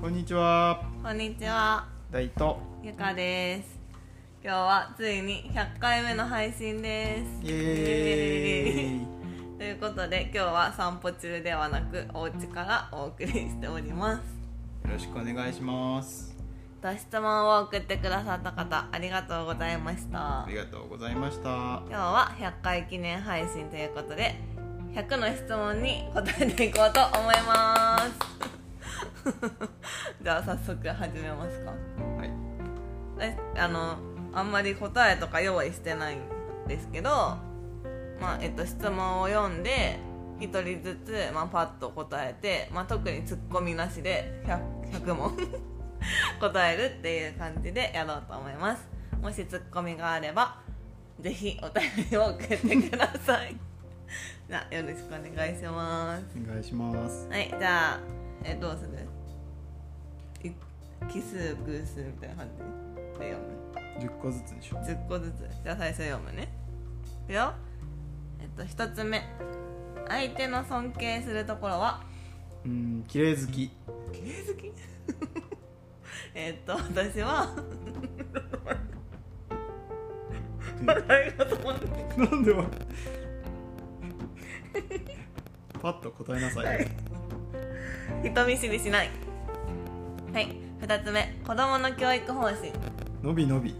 こんにちは。こんにちは。大と。ゆかです。今日はついに100回目の配信です。イエーイ。ということで今日は散歩中ではなくお家からお送りしております。よろしくお願いします。ご質問を送ってくださった方ありがとうございました。ありがとうございました。今日は100回記念配信ということで100の質問に答えていこうと思います じゃあ早速始めますか。はい。えあのあんまり答えとか用意してないんですけど、まあえっと、質問を読んで1人ずつ、まあ、パッと答えて、まあ、特にツッコミなしで 100, 100問答えるっていう感じでやろうと思います。もしツッコミがあればぜひお便りを送ってください。じゃあよろしくお願いします。お願いします。はいじゃあえどうする？い奇数偶数みたいな感じ？で読む10個ずつでしょ。10個ずつ。じゃあ最初読むね。いくよ。えっと1つ目。相手の尊敬するところは？うーん綺麗好き。綺麗好き？えっと私は？笑いが止まんなんでわパッと答えなさい、はい。人見知りしない。はい2つ目子供の教育方針。のびのび。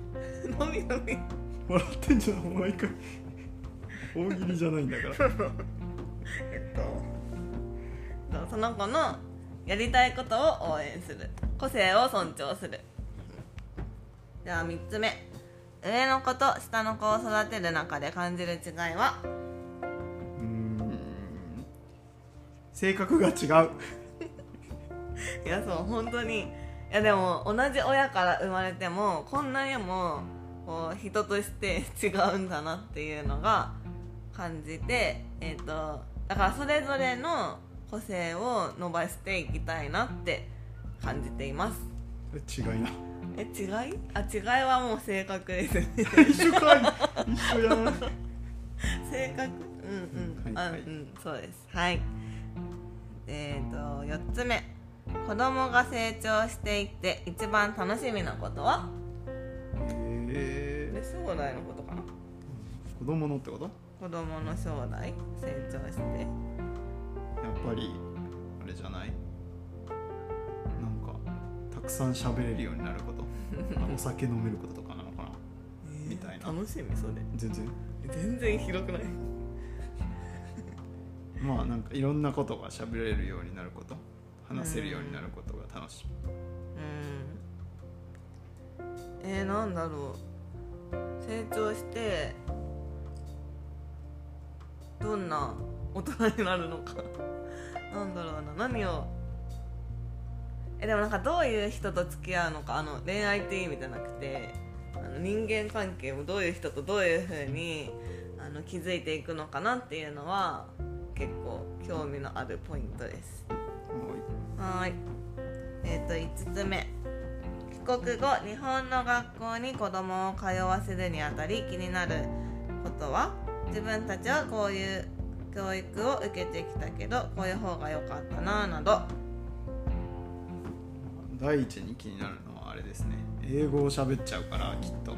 のみのみ笑ってんじゃん毎回大喜利じゃないんだから。えっとその子のやりたいことを応援する。個性を尊重する。じゃあ3つ目。上の子と下の子を育てる中で感じる違いは？うーん。性格が違う。いやそう本当にいやでも同じ親から生まれてもこんなにもこう人として 違うんだなっていうのが感じてえっ、とだからそれぞれの個性を伸ばしていきたいなって感じています。違いな。え違い？あ違いはもう性格ですね。一緒かい。一緒やん。性格？うんうん、はいはい。あうんそうです。はい。えっ、と4つ目子供が成長していって一番楽しみなことは？えで将来のことかな？ー、子供のってこと？子供の将来成長して。やっぱりあれじゃない？なんかたくさん喋れるようになること。お酒飲めることとかなのかな？みたいな。楽しみそれ。全然。全然広くない？まあなんかいろんなことが喋れるようになること話せるようになることが楽しみうん。えー、なんだろう。成長してどんな大人になるのか。なんだろうな。何をえでもなんかどういう人と付き合うのか。あの恋愛っていう意味じゃなくてあの人間関係もどういう人とどういうふうにあの気づいていくのかなっていうのは結構興味のあるポイントですはーい。えっ、と5つ目。帰国後日本の学校に子供を通わせるにあたり気になることは？自分たちはこういう教育を受けてきたけどこういう方が良かったななど。第一に気になるのはあれですね。英語を喋っちゃうからきっと。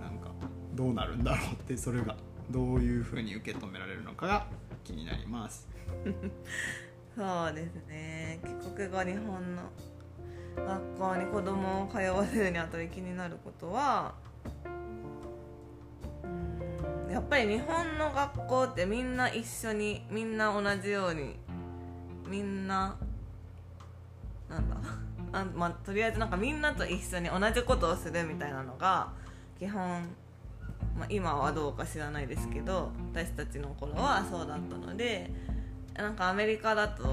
なんかどうなるんだろうってそれがどういうふうに受け止められるのかが気になります そうですね。帰国後日本の学校に子供を通わせるにあたり気になることはやっぱり日本の学校ってみんな一緒にみんな同じようにみんななんだあまあ、とりあえずなんかみんなと一緒に同じことをするみたいなのが基本、まあ、今はどうか知らないですけど私たちの頃はそうだったのでなんかアメリカだと、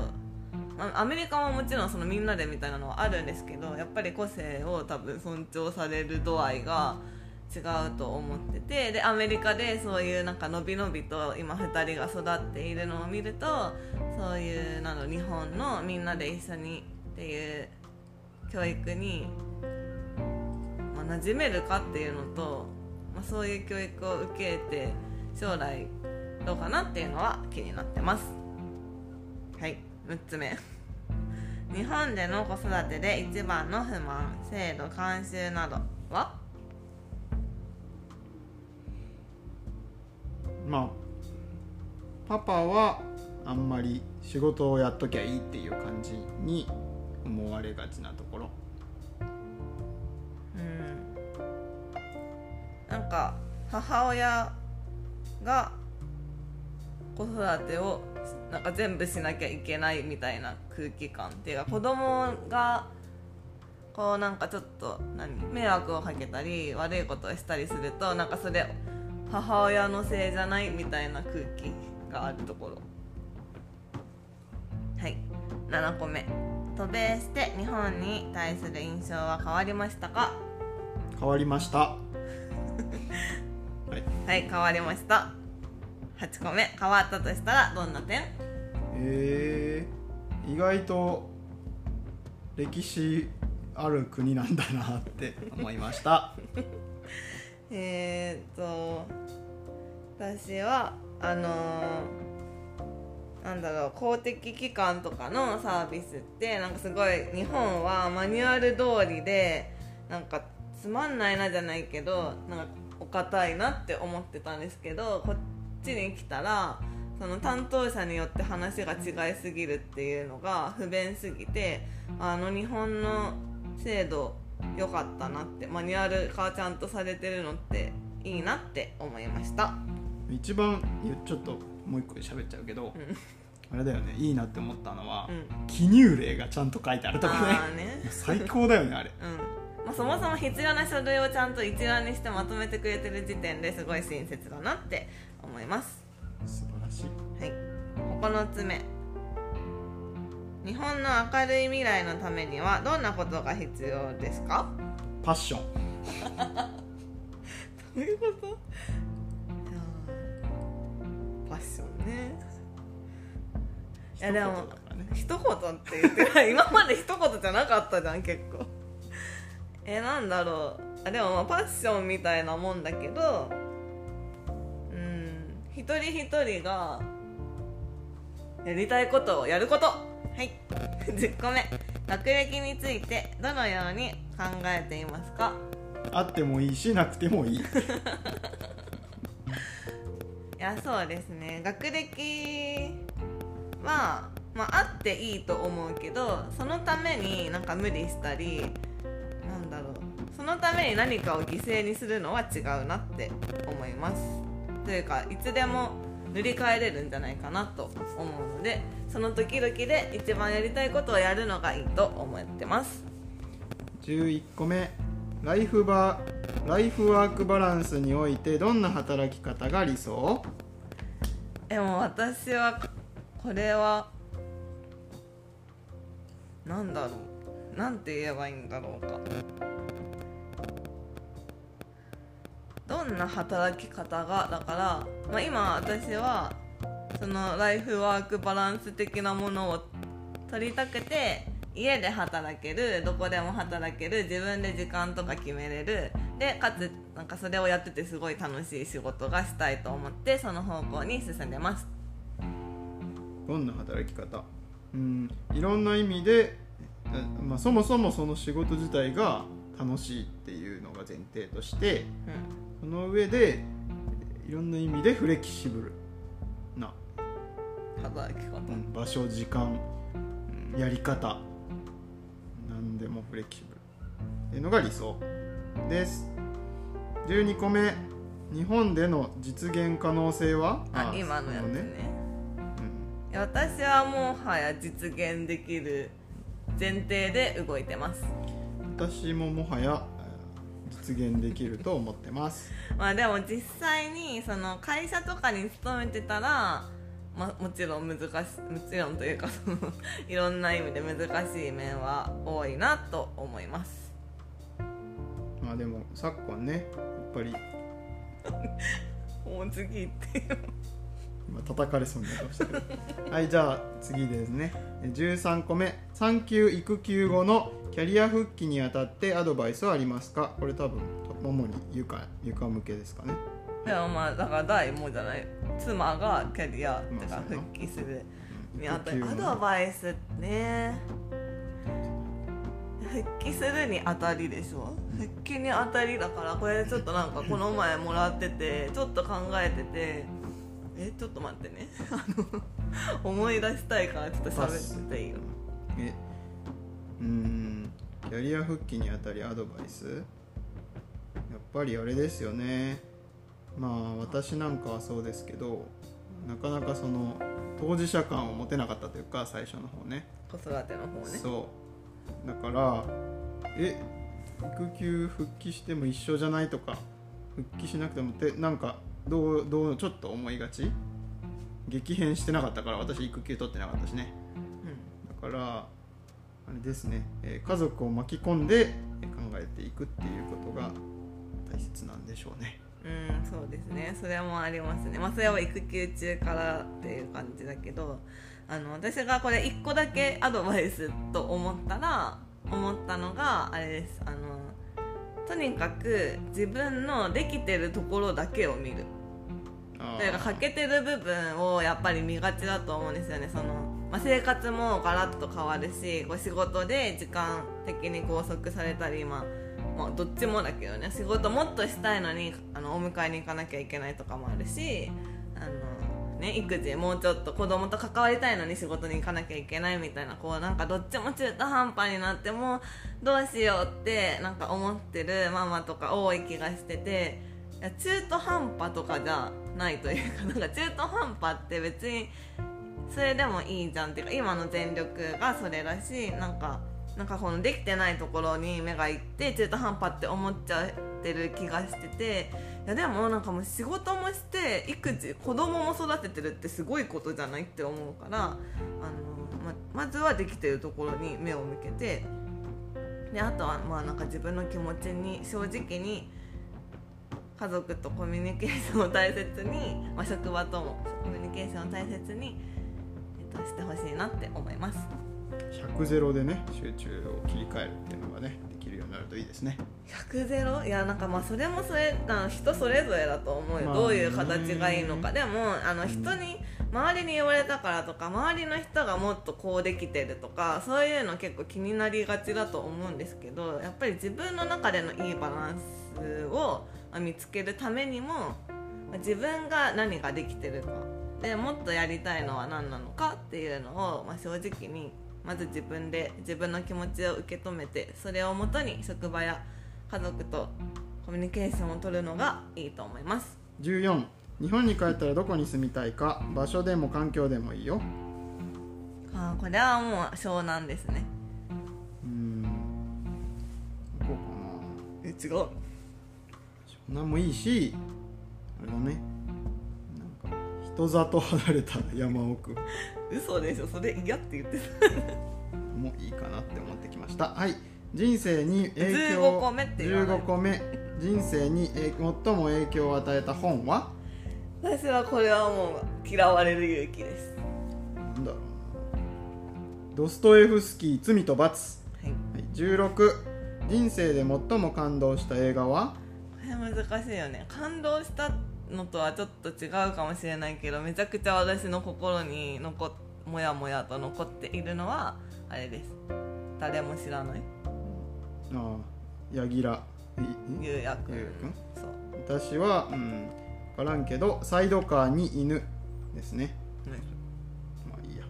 アメリカももちろんそのみんなでみたいなのはあるんですけどやっぱり個性を多分尊重される度合いが違うと思っててでアメリカでそういうなんかのびのびと今2人が育っているのを見るとそういうなの日本のみんなで一緒にっていう教育に、まあ、馴染めるかっていうのと、まあ、そういう教育を受けて将来どうかなっていうのは気になってます。6つ目。日本での子育てで一番の不満制度慣習などは？まあパパはあんまり仕事をやっときゃいいっていう感じに思われがちなところ。うん。なんか母親が子育てをなんか全部しなきゃいけないみたいな空気感っていうか子供がこうなんかちょっと何？迷惑をかけたり悪いことをしたりするとなんかそれ母親のせいじゃないみたいな空気があるところ。はい。7個目。渡米して日本に対する印象は変わりましたか？変わりました。はい。はい変わりました8個目。変わったとしたらどんな点？えー、意外と歴史ある国なんだなって思いました。えー、っと私はあのーなんだろう公的機関とかのサービスってなんかすごい日本はマニュアル通りでなんかつまんないなじゃないけどなんかお堅いなって思ってたんですけどこっちに来たらその担当者によって話が違いすぎるっていうのが不便すぎてあの日本の制度良かったなってマニュアル化ちゃんとされてるのっていいなって思いました。一番ちょっともう一個喋っちゃうけど、あれだよねいいなって思ったのは、うん。記入例がちゃんと書いてあるとこああねね。最高だよねあれ。うんまあ、そもそも必要な書類をちゃんと一覧にしてまとめてくれてる時点ですごい親切だなって思います。素晴らしい。はい。9つ目日本の明るい未来のためにはどんなことが必要ですか？パッション。どういうこと？いやーファッションね。いやでも一言って言って今まで一言じゃなかったじゃん結構えなんだろう。あでもまあパッションみたいなもんだけどうん。一人一人がやりたいことをやること。はい。10個目。学歴についてどのように考えていますか？あってもいいしなくてもいい。いやそうですね。学歴は、まあ、あっていいと思うけどそのためになんか無理したりそのために何かを犠牲にするのは違うなって思います。というかいつでも塗り替えれるんじゃないかなと思うのでその時々で一番やりたいことをやるのがいいと思ってます。11個目ライフバーライフワークバランスにおいてどんな働き方が理想？でも私はこれはなんだろう。なんて言えばいいんだろうか。どんな働き方がだから、まあ、今私はそのライフワークバランス的なものを取りたくて家で働けるどこでも働ける自分で時間とか決めれる。でかつなんかそれをやっててすごい楽しい仕事がしたいと思ってその方向に進んでます。どんな働き方？うんいろんな意味で、えまあ、そもそもその仕事自体が楽しいっていうのが前提としてうんその上でいろんな意味でフレキシブルな、働き方。うん場所時間、うんやり方何でもフレキシブル。っていうのが理想です。12個目日本での実現可能性は？あ今のやつね。そうん。私はもはや実現できる前提で動いてます。私ももはやえー実現できると思ってます。まあでも実際にその会社とかに勤めてたらまあ、もちろん難しいもちろんというかその いろんな意味で難しい面は多いなと思います。まあでも昨今ねやっぱり。もう次って今叩かれそうになりましたけど。はいじゃあ次ですね。え13個目。産休育休後のキャリア復帰にあたってアドバイスはありますか？これ多分主に床床向けですかね。でもまあだから第もじゃない妻がキャリアってか復帰するうんにあた育休の。アドバイスね。復帰するにあたりでしょ？復帰にあたりだからこれちょっとなんかこの前もらっててちょっと考えててえちょっと待ってね。あの思い出したいからちょっと喋ってていいよえうーん。キャリア復帰にあたりアドバイス？やっぱりあれですよね。まあ私なんかはそうですけどなかなかその当事者感を持てなかったというか最初の方ね。子育ての方ね。そう。だからえ育休復帰しても一緒じゃないとか復帰しなくてもってなんかどうどうちょっと思いがち？激変してなかったから私育休取ってなかったしね。うんだからあれですね、えー家族を巻き込んで考えていくっていうことが大切なんでしょうね。うん、そうですね。それもありますね。まあそれは育休中からっていう感じだけどあの私がこれ1個だけアドバイスと思ったら思ったのがあれです。あのとにかく自分のできてるところだけを見る。というか欠けてる部分をやっぱり見がちだと思うんですよね。その、まあ、生活もガラッと変わるしこう仕事で時間的に拘束されたり、まあ、まあどっちもだけどね。仕事もっとしたいのにあのお迎えに行かなきゃいけないとかもあるしあの、ね、育児もうちょっと子供と関わりたいのに仕事に行かなきゃいけないみたいなこうなんかどっちも中途半端になってもどうしようってなんか思ってるママとか多い気がしてて。いや中途半端とかじゃないというかなんか中途半端って別にそれでもいいじゃんっていうか今の全力がそれだしなんかなんかこのできてないところに目がいって中途半端って思っちゃってる気がしてていやでもなんかもう仕事もして育児子供も育ててるってすごいことじゃないって思うからあのままずはできてるところに目を向けてであとはまあなんか自分の気持ちに正直に家族とコミュニケーションを大切に、まあ、職場ともコミュニケーションを大切に、えっと、してほしいなって思います。100ゼロでね集中を切り替えるっていうのがねといいですね。100ゼロ？いやなんかまあそれもそれあの人それぞれだと思うよ、まあどういう形がいいのか。でもあの人に周りに言われたからとか周りの人がもっとこうできてるとかそういうの結構気になりがちだと思うんですけどやっぱり自分の中でのいいバランスをまあ見つけるためにもまあ自分が何ができてるか。でもっとやりたいのは何なのかっていうのを、まあ、正直にまず自分で自分の気持ちを受け止めてそれをもとに職場や家族とコミュニケーションを取るのがいいと思います。14日本に帰ったらどこに住みたいか？場所でも環境でもいいよ。あーこれはもう湘南ですね。うーん。どこかえ違うな湘南もいいしあれだね。なんか人里離れた山奥嘘でしょ。それ嫌って言ってもいいかなって思ってきました。はい。人生に影響。15個目って言わない。15個目。人生にえ最も影響を与えた本は？た私はこれはもう嫌われる勇気です。なんだ。ろうなドストエフスキー罪と罰、はい。はい、16人生で最も感動した映画は？これ難しいよね。感動したのとはちょっと違うかもしれないけどめちゃくちゃ私の心に残っもやもやと残っているのはあれです。誰も知らない。ああ柳楽。いゆうやくん？ゆうやくんそう。私はうん分からんけどサイドカーに犬ですね。まあいいや。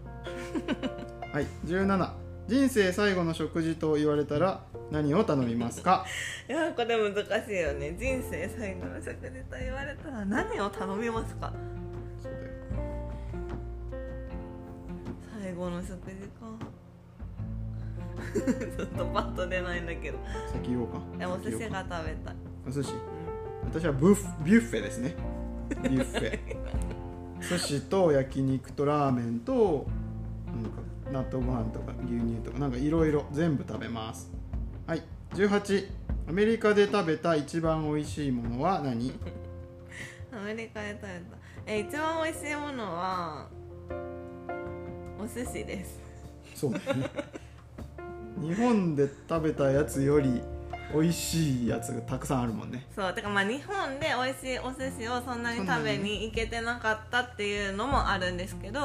はい17人生最後の食事と言われたら何を頼みますか？いやこれ難しいよね。人生最後の食事と言われたら何を頼みますか？そうだよ。最後の食事か。ちょっとパッと出ないんだけど。先言おうか。でもお寿司が食べたい、お寿司？う私はブッフビュッフェですね。ビュッフェ。寿司と焼肉とラーメンと納豆ご飯とか牛乳とかなんかいろいろ全部食べます。はい。18アメリカで食べた一番美味しいものは何？ん アメリカで食べた。え一番美味しいものはお寿司です。そう。ね日本で食べたやつより美味しいやつがたくさんあるもんね。そう。てかまあ日本で美味しいお寿司をそんなに食べに行けてなかったっていうのもあるんですけどい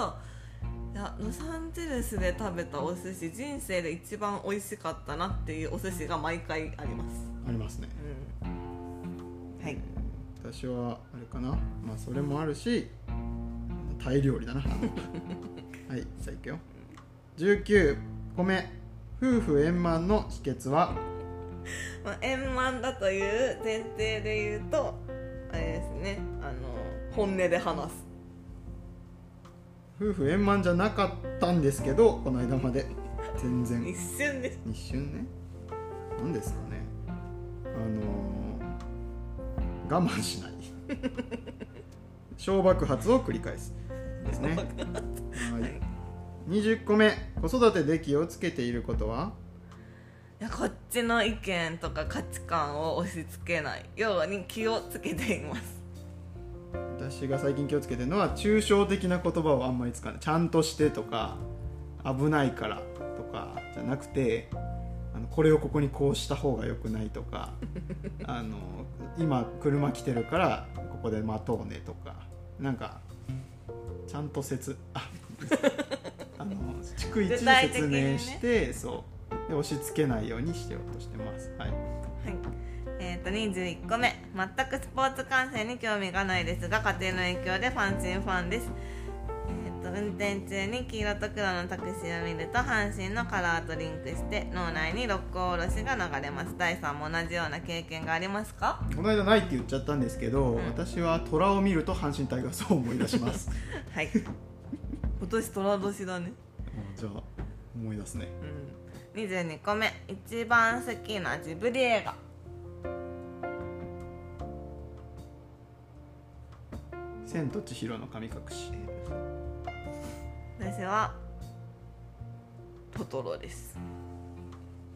やロサンゼルスで食べたお寿司人生で一番美味しかったなっていうお寿司が毎回あります。ありますね。うん。はい。私はあれかな。まあそれもあるしタイ料理だな。はいさあいくよ。19個目夫婦円満の秘訣は？まあ、円満だという前提で言うとあれですね。あの本音で話す夫婦円満じゃなかったんですけどこの間まで。全然。一瞬です一瞬ね。何ですかね。あのー我慢しない。小爆発を繰り返すですね。はい。20個目。子育てで気をつけていることは？いやこっちの意見とか価値観を押し付けないように気をつけています私が最近気をつけてるのは抽象的な言葉をあんまり使わない。ちゃんとしてとか危ないからとかじゃなくてあのこれをここにこうした方が良くないとか あの今車来てるからここで待とうねとかなんかちゃんと説ああの 逐一説明して、そう。で押し付けないようにしてようとしてます。はい。はいえー、と21個目。全くスポーツ観戦に興味がないですが家庭の影響でファンシンファンです、えー、と運転中に黄色と黒のタクシーを見ると阪神のカラーとリンクして脳内に六甲おろしが流れます。大さんも同じような経験がありますか？この間ないって言っちゃったんですけど、ん。私は虎を見ると阪神タイガースを思い出します。はい。今年虎年だね。あじゃあ思い出すね。うん。22個目。一番好きなジブリ映画「千と千尋の神隠し。私はトトロです。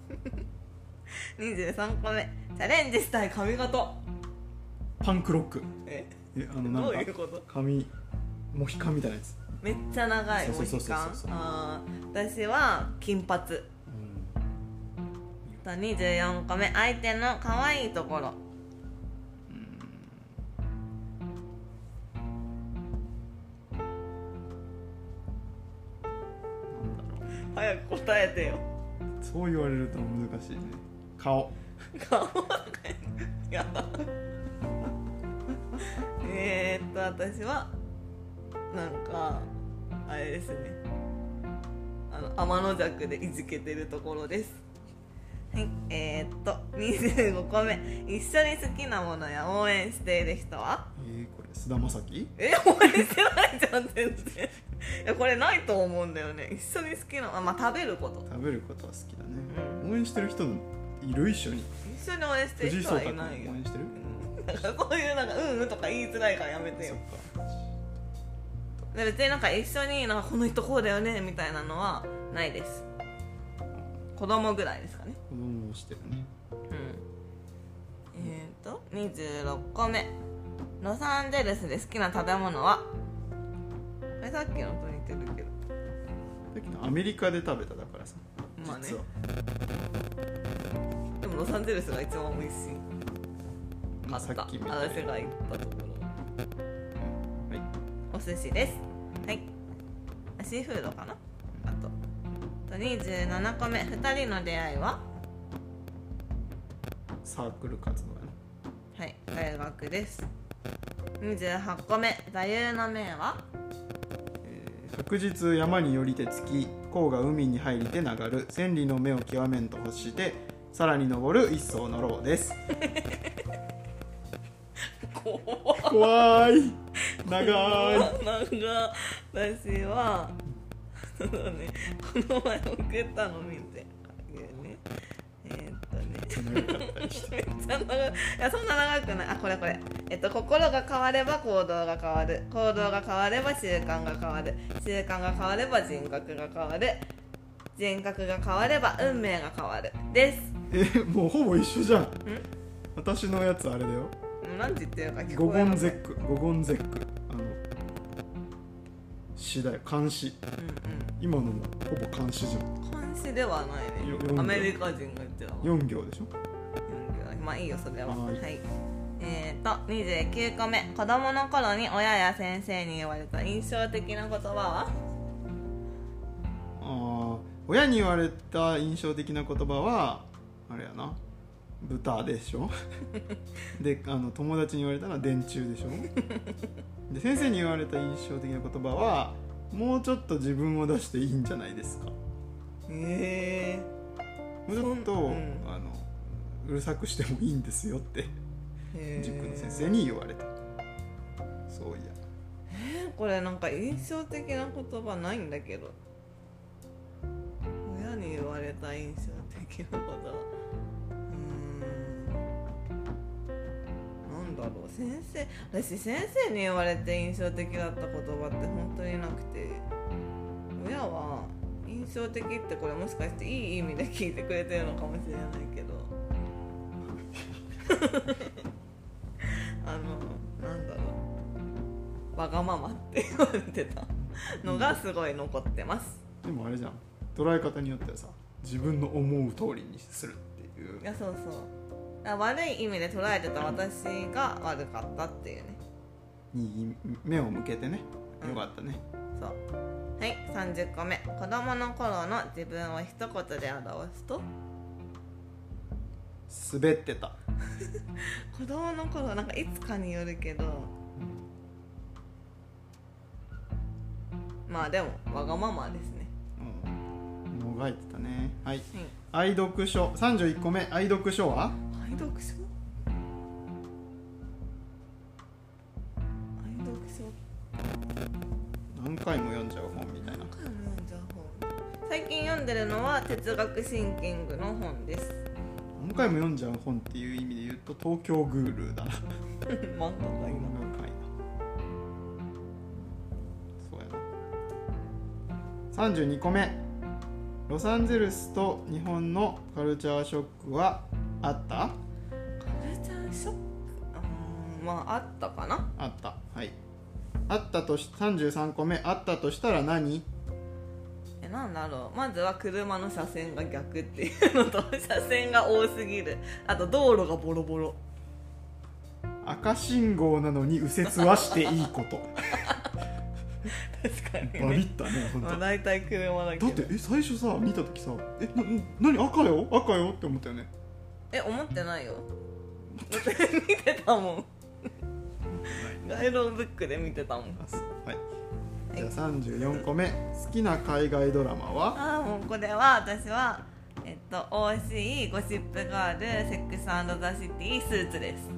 23個目。チャレンジしたい髪型」パンクロック。え？えあのなんどうかいうこと？髪モヒカンみたいなやつ、めっちゃ長いモヒカン？あー私は金髪。と24個目。相手の可愛いところ早く答えてよ。うそう言われると難しいね。顔。顔やだえーっと私はなんかあれですね。あの天の弱でいじけてるところですはいえー、っと25個目。一緒に好きなものや応援している人は？えー、これ菅田将暉？え応援してないじゃん全然。いやこれないと思うんだよね。一緒に好きなあまあ食べること。食べることは好きだね、応援してる人いる一緒に。一緒に応援してる人はいないよ。君応援してる？うん。なんかそういうなんかうんうんとか言いづらいからやめてよ。そっか。で別になんか一緒になんかこの人こうだよねみたいなのはないです。子供ぐらいですかねをしてるね。うん。えっ、ー、と26個目。ロサンゼルスで好きな食べ物は？これさっきのと似てるけど。さっきのアメリカで食べただからさ。まあね。でもロサンゼルスが一番美味しい。かった。私が行ったところ。はい。お寿司です。はい。シーフードかな？あと。と27個目。2人の出会いは？サークル活動やな。はい大学です。28個目。座右の銘は？白日山によりてつき甲が海に入りて流る。千里の目を極めんと欲してさらに登る一層のろうです。怖怖い。長い。私は そうねこの前送ったの見てあげるね。えーっとね。長かったりしてめっちゃ長いいやそんな長くない。あこれこれ。えっと心が変われば行動が変わる。行動が変われば習慣が変わる。習慣が変われば人格が変わる。人格が変われば運命が変わる。です。えもうほぼ一緒じゃん。私のやつあれだよ。何て言ってるか聞こえますゼック。ゴゴンゼック。あの詩だよ。監視。うん今のもほぼ監視じゃん。うん監視ではないよねアメリカ人が言ってたわ4行でしょ？まあいいよそれは。ははい。いえー、と29個目。子供の頃に親や先生に言われた印象的な言葉は？親に言われた印象的な言葉はあれやな豚でしょ？であの友達に言われたのは電柱でしょ？で先生に言われた印象的な言葉はもうちょっと自分を出していいんじゃないですか。へもうちょっと、うん。あのうるさくしてもいいんですよってえ塾の先生に言われた。そういや。これなんか印象的な言葉ないんだけど。親に言われた印象的なことなんだろう。先生私先生に言われて印象的だった言葉って本当になくて。親は印象的ってこれもしかしていい意味で聞いてくれてるのかもしれないけど。あのなんだろう。わがままって言われてた。のがすごい残ってます。でもあれじゃん。捉え方によってはさ自分の思う通りにするっていう。いやそうそう悪い意味で捉えてた私が悪かったっていうね。に目を向けてね。よかったね、そう。はい30個目子供の頃の自分を一言で表すと？滑ってた。子供の頃なんかいつかによるけど。まあでもわがままですね。うん。もがいてたね。はい。はい。愛読書。31個目愛読書は？愛読書？愛読書？何回も読んじゃう本みたいな。何回も読んじゃう本？最近読んでるのは哲学シンキングの本です。何回も読んじゃう本っていう意味で言うと東京グールーだな。漫画がいいな漫画界だそうやな。32個目。ロサンゼルスと日本のカルチャーショックはあった？まああったかな。あった。はい。あったとし33個目あったとしたら何？えなんだろう。まずは車の車線が逆っていうのと車線が多すぎる。あと道路がボロボロ。赤信号なのに右折はしていいこと。確かにバビねったね本当まあ大体車だけど。だってえ最初さ見た時さえな何？赤よ？赤よ？って思ったよねえ思ってないよ。だって見てたもん。ガイドブックで見てたもん。はい。じゃあ34個目。好きな海外ドラマは？ああもうこれは私はえっと OC ゴシップガールセックスザ・シティスーツです。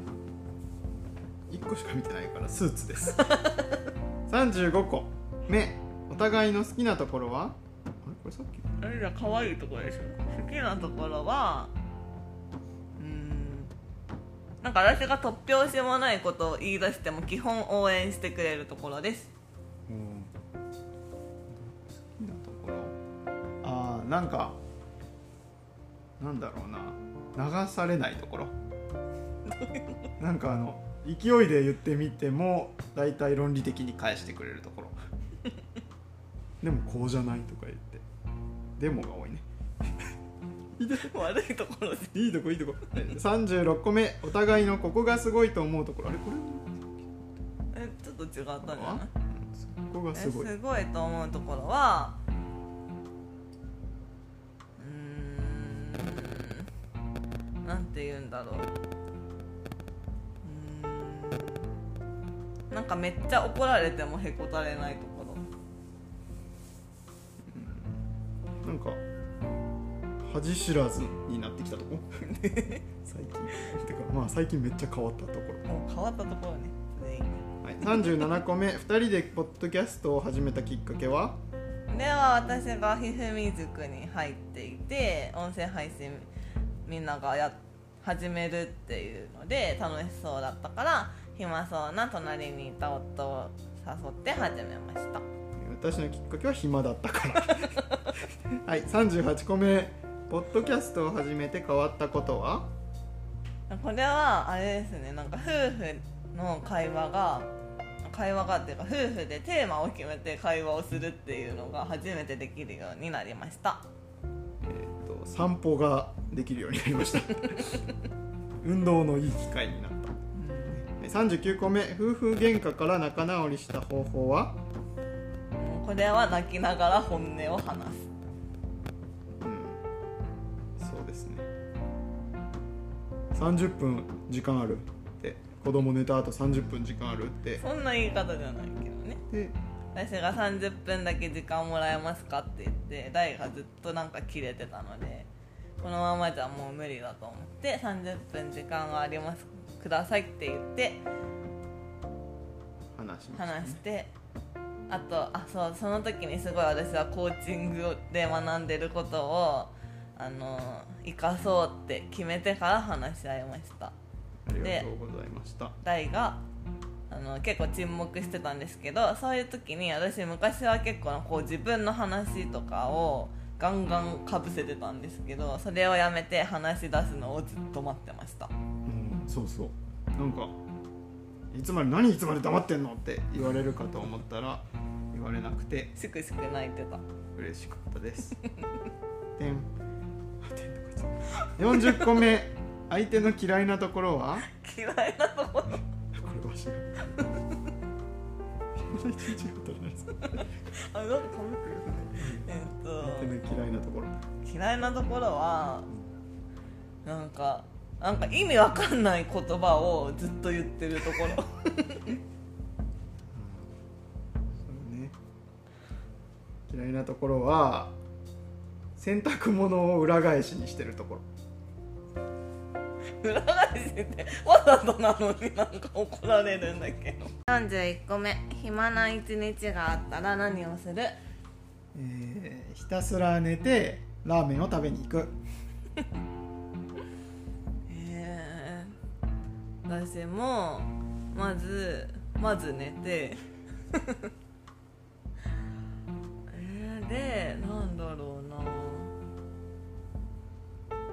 1個しか見てないからスーツです。35個目。お互いの好きなところは？あれ？これさっき？あれら可愛いところでしょ。好きなところはなんか私が突拍子もないことを言い出しても基本応援してくれるところです。うん。好きなところ？あーなんかなんだろうな。流されないところ。なんかあの勢いで言ってみても大体論理的に返してくれるところ。でもこうじゃないとか言って。でもが多いね悪いところです。いいとこいいとこ。はい36個目。お互いのここがすごいと思うところ。あれこれ？えちょっと違ったんじゃない？ここがえすごい。すごいと思うところはうーんなんて言うんだろう。うーんなんかめっちゃ怒られてもへこたれないところ。なんか恥知らずになってきたとこ。最近。てかまあ最近めっちゃ変わったところ。もう変わったところね。全員はい、37個目。2人でポッドキャストを始めたきっかけは？では私がひふみ塾に入っていて音声配信みんながや始めるっていうので楽しそうだったから暇そうな隣にいた夫を誘って始めました。私のきっかけは暇だったから。はい38個目ポッドキャストを始めて変わったことは？これはあれですね。なんか夫婦の会話が会話がっていうか夫婦でテーマを決めて会話をするっていうのが初めてできるようになりました。えー、と散歩ができるようになりました。運動のいい機会になった。39個目夫婦喧嘩から仲直りした方法は？これは泣きながら本音を話す30分時間あるって。子供寝た後30分時間あるって。そんな言い方じゃないけどね。で私が30分だけ時間もらえますかって言って大がずっとなんか切れてたのでこのままじゃもう無理だと思って30分時間がありますくださいって言って話しました話してあとあそうその時にすごい私はコーチングで学んでることをあの生かそうって決めてから話し合いました。ありがとうございました。大があの結構沈黙してたんですけどそういう時に私昔は結構こう自分の話とかをガンガンかぶせてたんですけどそれをやめて話し出すのをずっと待ってました。うんそうそう。なんかいつまで何いつまで黙ってんのって言われるかと思ったら言われなくて。しくしく泣いてた。嬉しかったです 40個目。相手の嫌いなところは？嫌いなところ。これわしがあなんかかぶってるえっと。相手の嫌いなところ。嫌いなところはなんかなんか意味わかんない言葉をずっと言ってるところ。そうね。嫌いなところは洗濯物を裏返しにしてるところ。裏返しってわざとなのになんか怒られるんだけど。41個目暇な一日があったら何をする？えーひたすら寝てラーメンを食べに行く。えー、私もまずまず寝て。えー、でなんだろうな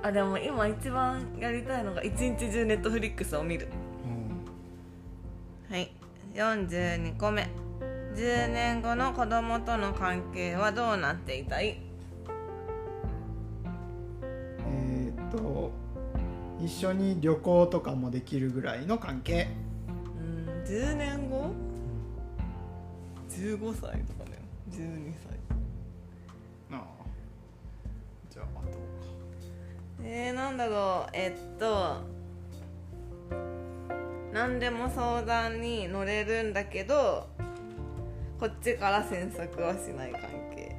あでも今一番やりたいのが一日中ネットフリックスを見る。はい。42個目。10年後の子供との関係はどうなっていたい？えーっと一緒に旅行とかもできるぐらいの関係。うん10年後？15歳とかね12歳えー、なんだろう。えっと何でも相談に乗れるんだけどこっちから詮索はしない関係。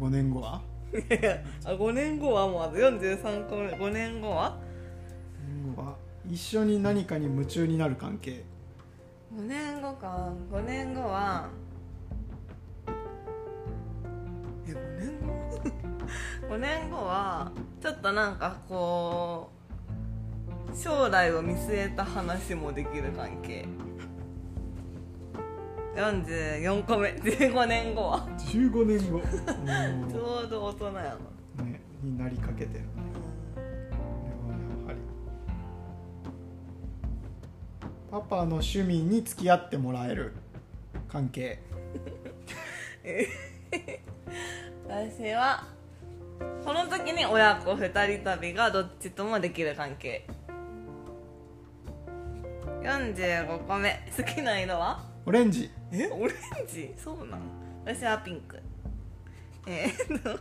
5年後は？あ5年後はもうあと43個目。5年後は？5年後は？一緒に何かに夢中になる関係。5年後か。5年後はえ5年後はちょっとなんかこう将来を見据えた話もできる関係。44個目。15年後は。15年後。ちょうど大人やな、ねになりかけてるね。これはやはり。パパの趣味に付き合ってもらえる関係。私はこの時に親子2人旅がどっちともできる関係。45個目。好きな色は？オレンジ。え？オレンジ？そうなん。私はピンク。えー、っと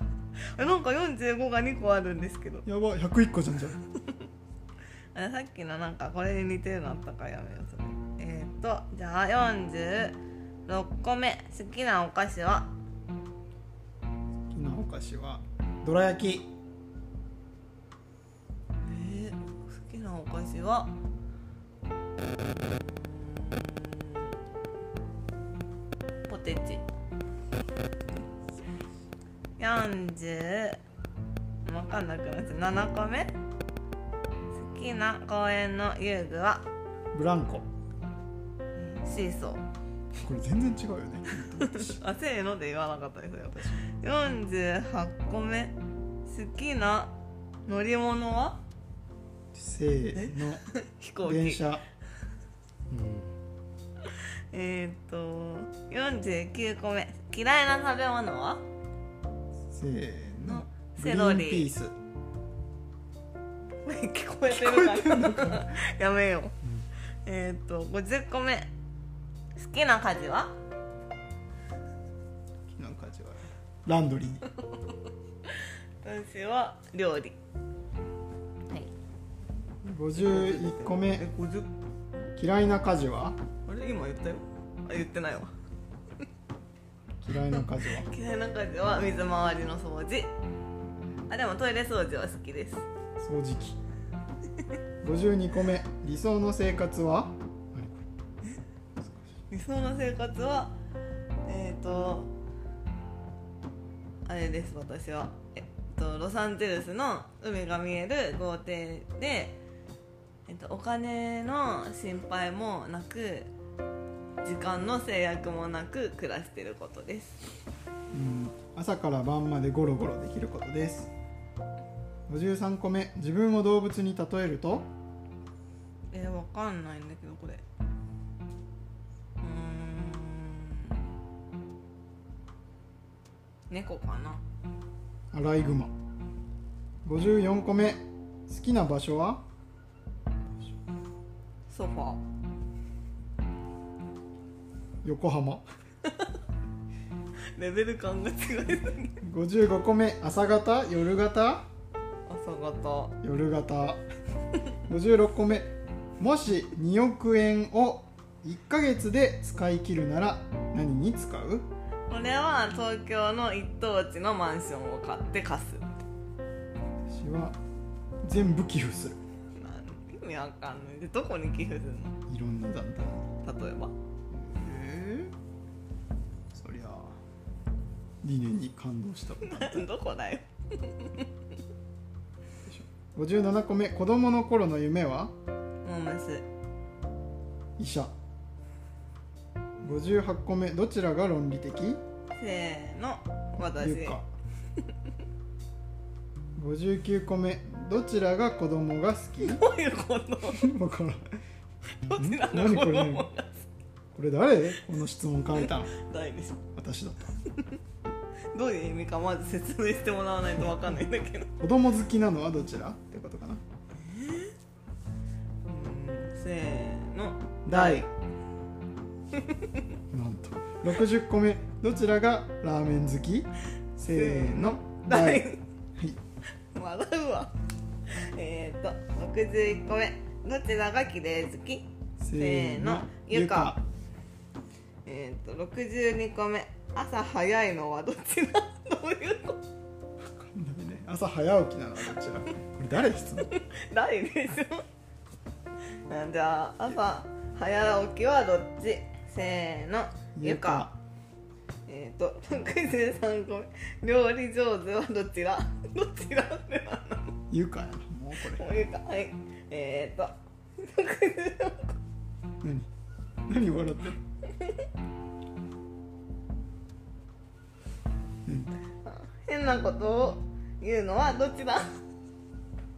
え なんか45が2個あるんですけど。やば101個じゃんじゃん。あさっきのなんかこれに似てるのあったからやめようそれえー、っとじゃあ46個目。好きなお菓子は？好きなお菓子は？どら焼き。えー、好きなお菓子は？ポテチ。40分かんなくなっちゃう。7個目。好きな公園の遊具は？ブランコ。シーソー。これ全然違うよね。あせーので言わなかったですよ。48個目好きな乗り物は？せーの飛行機。電車、うん、えー、っと49個目。嫌いな食べ物は？せーの。セロリ。ピース。聞こえてるかなやめよう、えー、っと50個目。好きな家事は？なんか違うランドリー私は料理。はい。51個目。え50嫌いな家事は？あれ今言ったよ。あ言ってないわ。嫌いな家事は？嫌いな家事は水回りの掃除。あでもトイレ掃除は好きです。掃除機。52個目。理想の生活は？理想の生活は？えっ、とあれです私は。えっとロサンゼルスの海が見える豪邸で、えっと、お金の心配もなく時間の制約もなく暮らしてることです。うん。朝から晩までゴロゴロできることです。53個目。自分を動物に例えると？えー、わかんないんだけどこれ。うーん。猫かなアライグマ。54個目。好きな場所は？ソファー。横浜。レベル感が違いすぎ55個目。朝方？夜型朝方。夜型56個目。もし2億円を1ヶ月で使い切るなら何に使う？これは東京の一等地のマンションを買って貸す。私は全部寄付する。意味わかんない。でどこに寄付するいろんな団体例えば。えー、そりゃ。あ理念に感動したどこだよ。57個目。子供の頃の夢は？モームス医者58個目どちらが論理的？せーの私。ゆか。59個目どちらが子供が好き？どういうこと？わからん。どちらの何これ？子供がこれ誰？この質問書いたの？大でしょ私だった。どういう意味かまず説明してもらわないとわかんないんだけど。子供好きなのはどちら？ってことかな。うんせーの。大なんと。60個目。どちらがラーメン好き？せーの。大はい。笑うわ。えーと61個目。どちらが綺麗好き？せーの。ゆか。えーと62個目。朝早いのはどちら？どういうこ朝早起きなのはどちら？これ誰質問？大でしょあじゃあ朝早起きはどっち？せーの。ゆか。えーと63個目料理上手はどちら？どちらってなゆかやなもうこれ。ゆか。はい。えーと何？何笑ってる 変なことを言うのはどちら？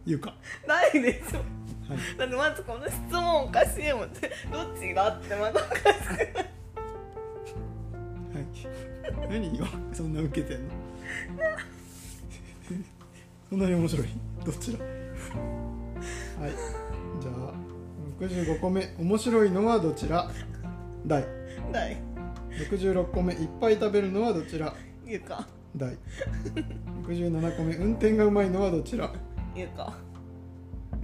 ゆか。ないでしょはいだってまずこの質問おかしいもんってどっちだってまたおかしくないはい。何よそんな受けてんの？そんなに面白い？どちらはい。じゃあ65個目。面白いのはどちら？大ない66個目。いっぱい食べるのはどちら？言うか。大67個目。運転がうまいのはどちら？言うか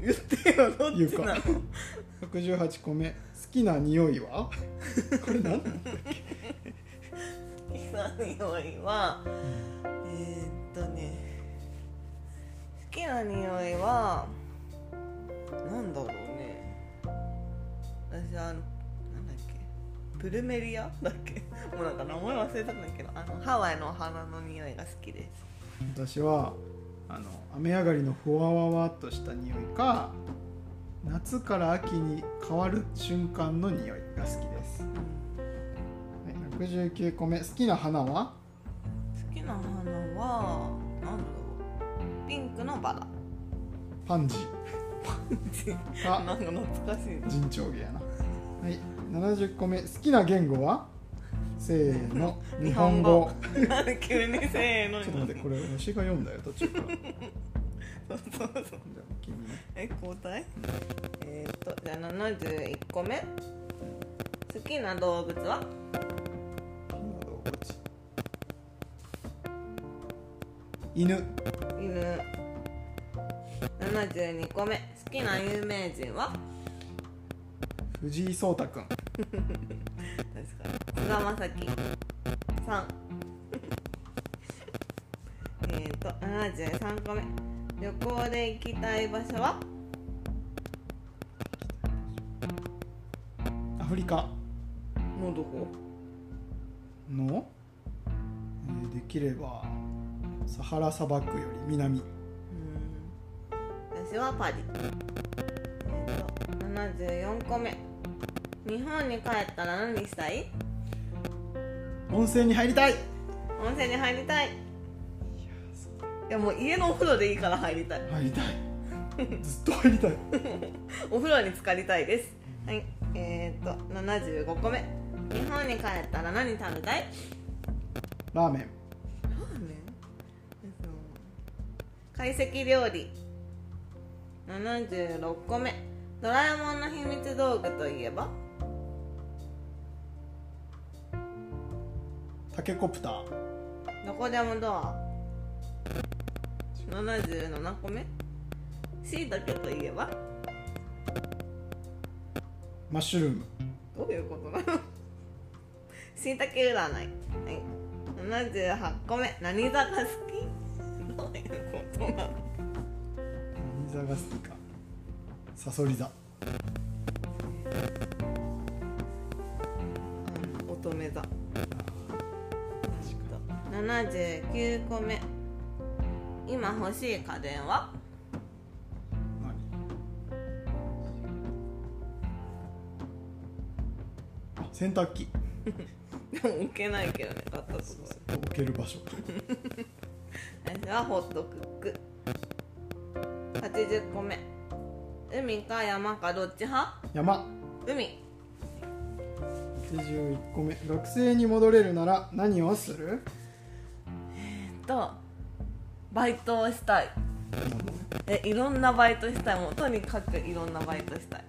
言ってよどっ言うか。ちなの68個目。好きな匂いは？これ何なの好きな匂いはえー、っとね。好きな匂いはなんだろうね。私あのなんだっけ？プルメリアだっけ？もうなんか名前忘れたんだけどあのハワイの花の匂いが好きです。私はあの雨上がりのふわわわっとした匂いか夏から秋に変わる瞬間の匂いが好きです、はい、69個目好きな花は？好きな花はなんだろう。ピンクのバラ。パンジー。かなんか懐かしい。陣長芸やな。はい70個目好きな言語は？せーの。日本語。なんで急にせーのちょっと待ってこれ私が読んだよ途中から。そうそうそう。あ君ね。え交代？えー、っとじゃあ71個目。好きな動物は？好きな動物。犬。犬。72個目。好きな有名人は？藤井聡太君 菅田将暉3えっと73個目。旅行で行きたい場所は？アフリカ。のどこ？の、えーできればサハラ砂漠より南。うん。私はパリ。えっと74個目。日本に帰ったら何したい？温泉に入りたい。温泉に入りたい。いやもう家のお風呂でいいから入りたい。入りたい。ずっと入りたい。お風呂に浸かりたいです。はい。えー、っと75個目。日本に帰ったら何食べたい？ラーメン。ラーメン？懐石料理。76個目。ドラえもんの秘密道具といえば？タケコプター。どこでもドア。77個目しいたけといえば。マッシュルーム。どういうことなの？しいたけ占い。はい。78個目。何座が好き？どういうことなの？何座が好きか。サソリ座。乙女座79個目。今欲しい家電は？洗濯機。でも置けないけどね買ったところ。置ける場所私はホットクック。80個目。海か山かどっち派？山。海81個目。学生に戻れるなら何をする？とバイトをしたい。えいろんなバイトしたい。もうとにかくいろんなバイトしたい。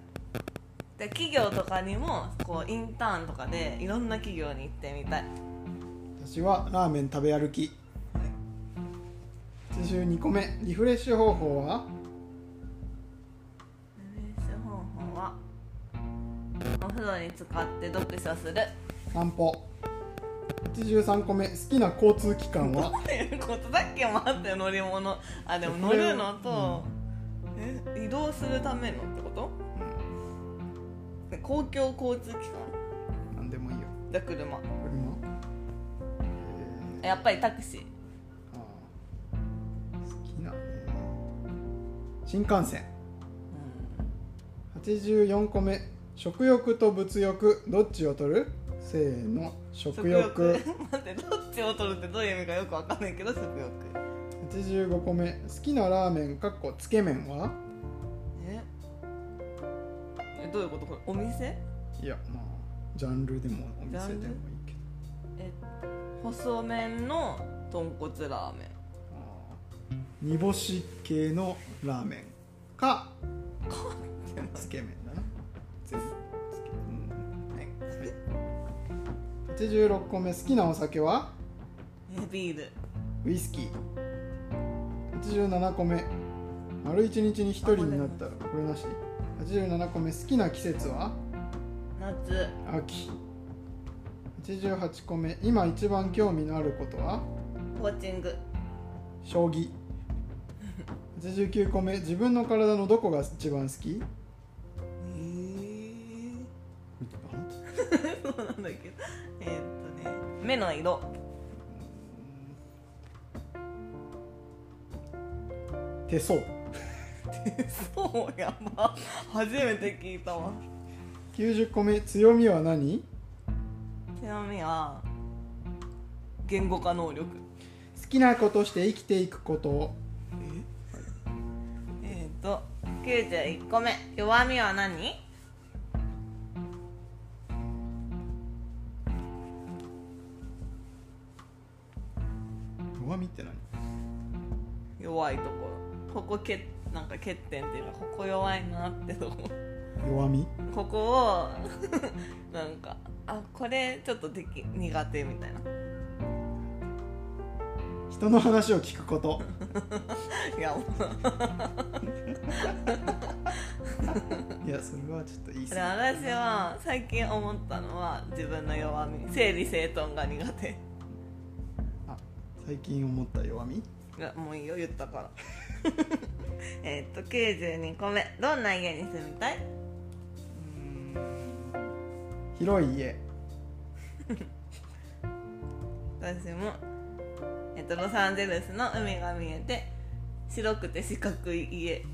で企業とかにもこうインターンとかでいろんな企業に行ってみたい。私はラーメン食べ歩き。82個目。リフレッシュ方法は？風呂に使って読書する。散歩。83個目好きな交通機関は？っていうことだっけ？もあったよ乗り物。あでも乗るのと、え移動するためのってこと、で公共交通機関？何でもいいよ。じゃあ車。車？えやっぱりタクシー。ー、あ。ー好きなね。新幹線。84個目食欲と物欲どっちを取る？せーの。食欲。待ってどっちを取るってどういう意味かよくわかんないけど食欲。85個目。好きなラーメンかっこつけ麺は？え？えどういうこと？これお店？いやまあジャンルでもお店でもいいけど。え細麺の豚骨ラーメン。煮干し系のラーメンかつけ麺。だな全部つけ麺、はい、86個目好きなお酒は？えビール。ウイスキー。87個目。丸一日に一人になったらこれなし？87個目好きな季節は？夏。秋。88個目今一番興味のあることは？コーチング。将棋。89個目自分の体のどこが一番好き？なんだけど。えーっとね。目の色。手相。そうやば。初めて聞いたわ。90個目強みは何？強みは言語化能力。好きなことして生きていくこと。え？ーっと91個目。弱みは何？弱みって何？弱いところ。ここけなんか欠点っていうかここ弱いなってとこ。弱み？ここを なんかあこれちょっとでき苦手みたいな。人の話を聞くこと。いやもう いやそれはちょっといいっすでね私は最近思ったのは自分の弱み。整理整頓が苦手。あ最近思った弱み？いやもういいよ言ったから。えっと92個目。どんな家に住みたい？広い家。私も、えっと、ロサンゼルスの海が見えて白くて四角い家。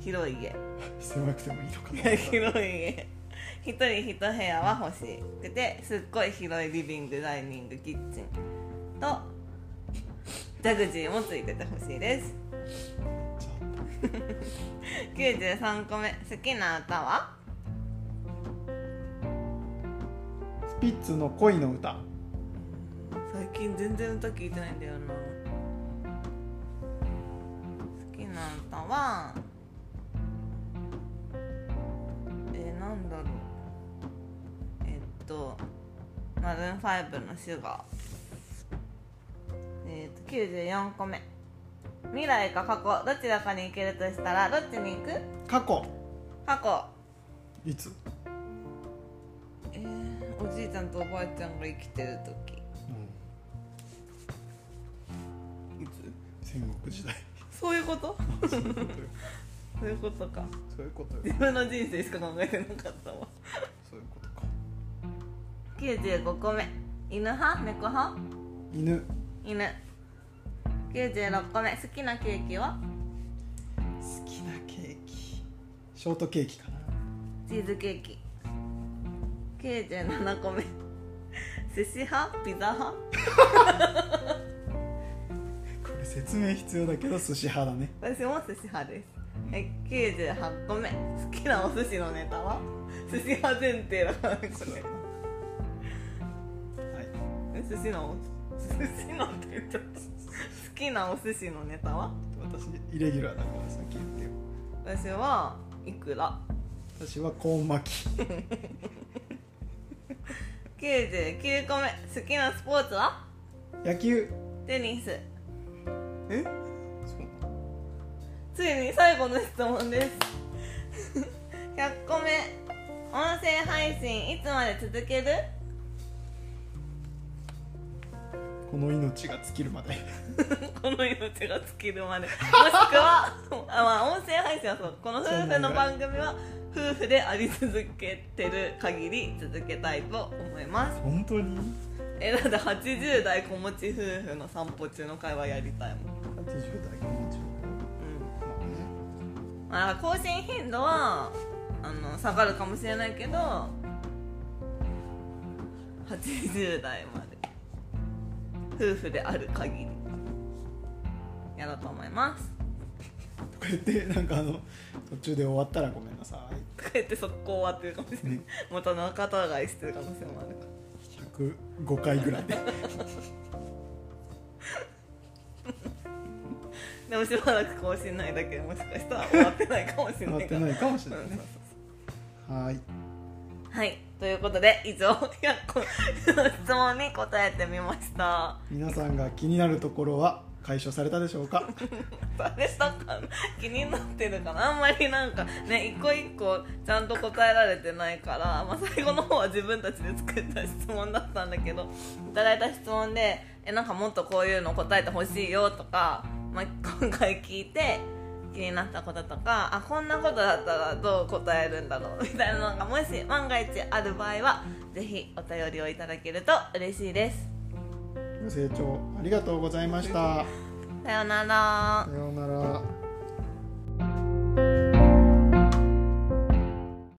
広い家。狭くてもいいのかな。広い家。一人一部屋は欲しくてすっごい広いリビングダイニングキッチンとジャグジーもついててほしいです。93個目好きな歌は？スピッツの恋の歌。最近全然歌聞いてないんだよな。好きな歌は？えー、なんだろう。えっとマルーン5の「シュガー」えっと94個目。未来か過去。どちらかに行けるとしたらどっちに行く？過去。過去。いつ、えー、おじいちゃんとおばあちゃんが生きてる時。いつ？戦国時代。そういうこと？そういうことよそういうことか。そういうことよ。自分の人生しか考えてなかったわ。そういうことか。95個目。犬派？猫派？犬犬。96個目。好きなケーキは？好きなケーキ。ショートケーキかな。チーズケーキ。97個目。寿司派？ピザ派？これ説明必要だけど寿司派だね。私も寿司派です。え98個目。好きなお寿司のネタは？寿司派前提だからねこれ。はい。え寿司の寿司のって言っちゃった好きなお寿司のネタは？私イレギュラーだから先言ってよ。私はいくら？私はコーン巻き。99個目。好きなスポーツは？野球。テニス。え？ついに最後の質問です。100個目。音声配信いつまで続ける？この命が尽きるまで。この命が尽きるまで。もしくはあ、まあ、音声配信はそうこの夫婦の番組は夫婦であり続けてる限り続けたいと思います。本当に？えだって80代子持ち夫婦の散歩中の会話やりたいもん。80代がもちうん。まあ、更新頻度はあの下がるかもしれないけど80代まで夫婦である限り。やろうと思います。とか言ってなんかあの途中で終わったらごめんなさい。とか言って速攻終わってるかもしれない、ね。また仲違いしてる可能性もあるから。105回ぐらいで。でもしばらく更新ないだけでもしかしたら終わってないかもしれ終ないから。わってないかもしれないうんねはーい。はいということで以上100個の質問に答えてみました。皆さんが気になるところは解消されたでしょうか？誰だかな気になってるかなあんまりなんかね一個一個ちゃんと答えられてないから、まあ、最後の方は自分たちで作った質問だったんだけどいただいた質問でえなんかもっとこういうの答えてほしいよとか、まあ、今回聞いて気になったこととかあこんなことだったらどう答えるんだろう みたいなのがもし万が一ある場合はぜひお便りをいただけると嬉しいです。ご清聴ありがとうございました。さようなら。さようなら